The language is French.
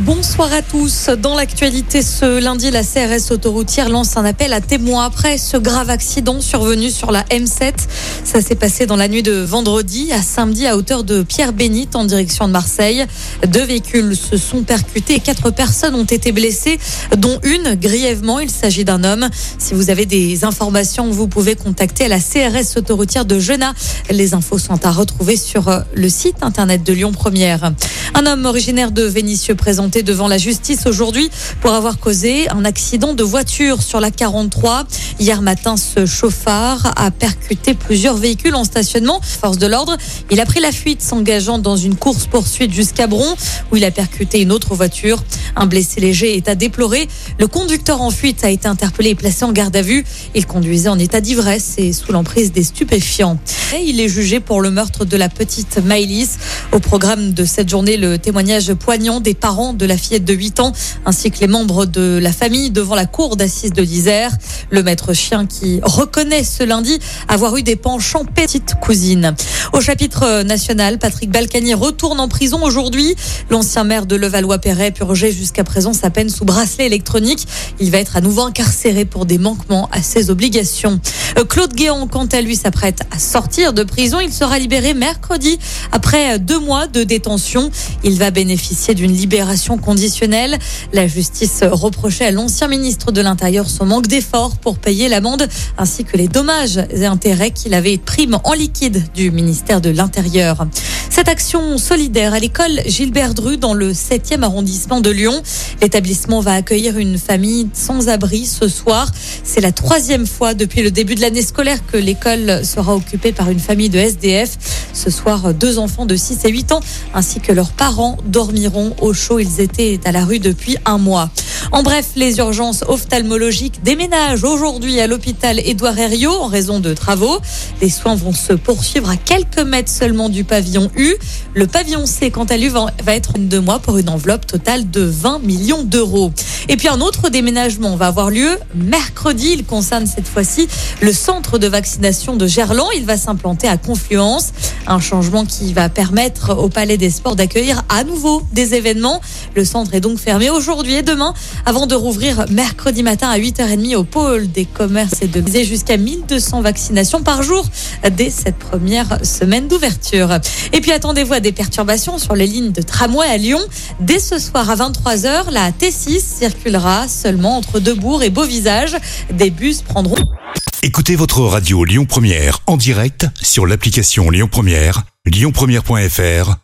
Bonsoir à tous. Dans l'actualité, ce lundi, la CRS autoroutière lance un appel à témoins après ce grave accident survenu sur la M7. Ça s'est passé dans la nuit de vendredi à samedi à hauteur de Pierre-Bénite en direction de Marseille. Deux véhicules se sont percutés et quatre personnes ont été blessées, dont une grièvement. Il s'agit d'un homme. Si vous avez des informations, vous pouvez contacter la CRS autoroutière de Genain. Les infos sont à retrouver sur le site internet de Lyon Première. Un homme originaire de Vénissieux présenté devant la justice aujourd'hui pour avoir causé un accident de voiture sur la 43. Hier matin, ce chauffard a percuté plusieurs véhicules en stationnement. Force de l'ordre, il a pris la fuite s'engageant dans une course-poursuite jusqu'à Bron où il a percuté une autre voiture. Un blessé léger est à déplorer. Le conducteur en fuite a été interpellé et placé en garde à vue. Il conduisait en état d'ivresse et sous l'emprise des stupéfiants. Il est jugé pour le meurtre de la petite Maëlys. Au programme de cette journée, le témoignage poignant des parents de la fillette de 8 ans, ainsi que les membres de la famille devant la cour d'assises de l'Isère. Le maître chien qui reconnaît ce lundi avoir eu des penchants petite cousine. Au chapitre national, Patrick Balkany retourne en prison aujourd'hui. L'ancien maire de Levallois-Perret purgeait jusqu'à présent sa peine sous bracelet électronique. Il va être à nouveau incarcéré pour des manquements à ses obligations. Euh, Claude Guéant, quant à lui, s'apprête à sortir de prison. Il sera libéré mercredi après deux mois de détention. Il va bénéficier d'une libération conditionnelle. La justice reprochait à l'ancien ministre de l'Intérieur son manque d'efforts pour payer l'amende ainsi que les dommages et intérêts qu'il avait prime en liquide du ministère de l'Intérieur. Cette action solidaire à l'école Gilbert Dru dans le 7e arrondissement de Lyon. L'établissement va accueillir une famille sans abri ce soir. C'est la troisième fois depuis le début de l'année scolaire que l'école sera occupée par une famille de SDF. Ce soir, deux enfants de 6 et 8 ans ainsi que leurs parents dormiront au chaud. Ils étaient à la rue depuis un mois. En bref, les urgences ophtalmologiques déménagent aujourd'hui à l'hôpital Édouard Herriot en raison de travaux. Les soins vont se poursuivre à quelques mètres seulement du pavillon U. Le pavillon C, quant à lui, va être une deux mois pour une enveloppe totale de 20 millions d'euros. Et puis un autre déménagement va avoir lieu mercredi. Il concerne cette fois-ci le centre de vaccination de Gerland. Il va s'implanter à Confluence. Un changement qui va permettre au Palais des Sports d'accueillir à nouveau des événements. Le centre est donc fermé aujourd'hui et demain avant de rouvrir mercredi matin à 8h30 au pôle des commerces et de viser jusqu'à 1200 vaccinations par jour dès cette première semaine d'ouverture. Et puis attendez-vous à des perturbations sur les lignes de tramway à Lyon. Dès ce soir à 23h, la T6 circulera seulement entre Debourg et Beauvisage. Des bus prendront Écoutez votre radio Lyon Première en direct sur l'application Lyon Première, lyonpremière.fr